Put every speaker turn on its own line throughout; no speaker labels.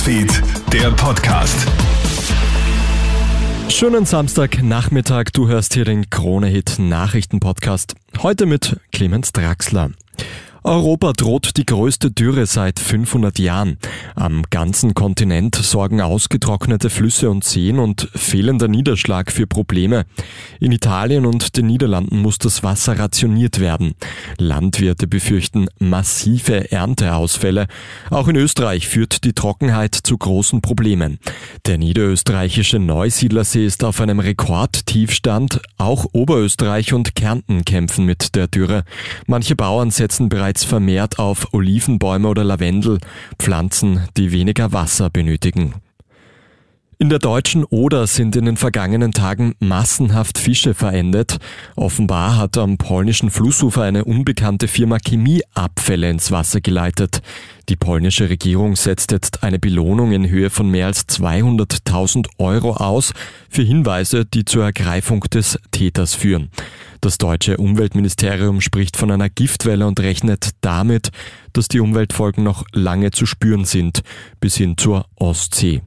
Newsfeed, der Podcast.
Schönen Samstagnachmittag, du hörst hier den Krone-Hit Nachrichten-Podcast. Heute mit Clemens Draxler. Europa droht die größte Dürre seit 500 Jahren. Am ganzen Kontinent sorgen ausgetrocknete Flüsse und Seen und fehlender Niederschlag für Probleme. In Italien und den Niederlanden muss das Wasser rationiert werden. Landwirte befürchten massive Ernteausfälle. Auch in Österreich führt die Trockenheit zu großen Problemen. Der niederösterreichische Neusiedlersee ist auf einem Rekordtiefstand. Auch Oberösterreich und Kärnten kämpfen mit der Dürre. Manche Bauern setzen bereits bereits vermehrt auf Olivenbäume oder Lavendel, Pflanzen, die weniger Wasser benötigen. In der deutschen Oder sind in den vergangenen Tagen massenhaft Fische verendet. Offenbar hat am polnischen Flussufer eine unbekannte Firma Chemieabfälle ins Wasser geleitet. Die polnische Regierung setzt jetzt eine Belohnung in Höhe von mehr als 200.000 Euro aus für Hinweise, die zur Ergreifung des Täters führen. Das deutsche Umweltministerium spricht von einer Giftwelle und rechnet damit, dass die Umweltfolgen noch lange zu spüren sind, bis hin zur Ostsee.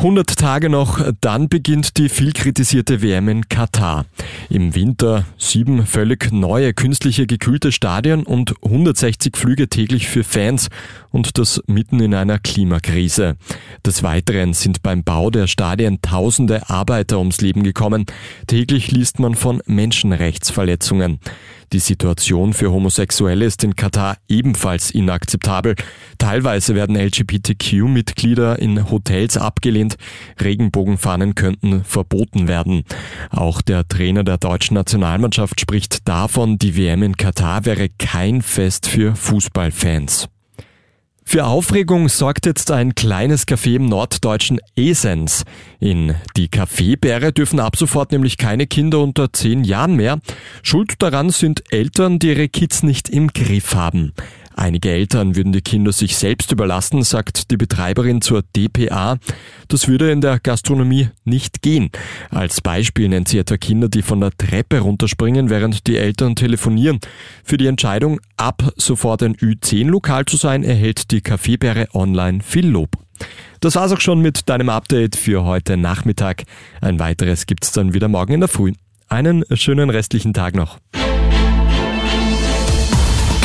100 Tage noch, dann beginnt die viel kritisierte WM in Katar. Im Winter sieben völlig neue künstliche gekühlte Stadien und 160 Flüge täglich für Fans und das mitten in einer Klimakrise. Des Weiteren sind beim Bau der Stadien tausende Arbeiter ums Leben gekommen. Täglich liest man von Menschenrechtsverletzungen. Die Situation für Homosexuelle ist in Katar ebenfalls inakzeptabel. Teilweise werden LGBTQ-Mitglieder in Hotels abgelehnt. Regenbogenfahnen könnten verboten werden. Auch der Trainer der deutschen Nationalmannschaft spricht davon, die WM in Katar wäre kein Fest für Fußballfans. Für Aufregung sorgt jetzt ein kleines Café im norddeutschen Esens. In die Kaffeebäre dürfen ab sofort nämlich keine Kinder unter zehn Jahren mehr. Schuld daran sind Eltern, die ihre Kids nicht im Griff haben. Einige Eltern würden die Kinder sich selbst überlassen, sagt die Betreiberin zur DPA. Das würde in der Gastronomie nicht gehen. Als Beispiel nennt sie etwa Kinder, die von der Treppe runterspringen, während die Eltern telefonieren. Für die Entscheidung, ab sofort ein Ü10-Lokal zu sein, erhält die Kaffeebäre online viel Lob. Das war's auch schon mit deinem Update für heute Nachmittag. Ein weiteres gibt's dann wieder morgen in der Früh. Einen schönen restlichen Tag noch.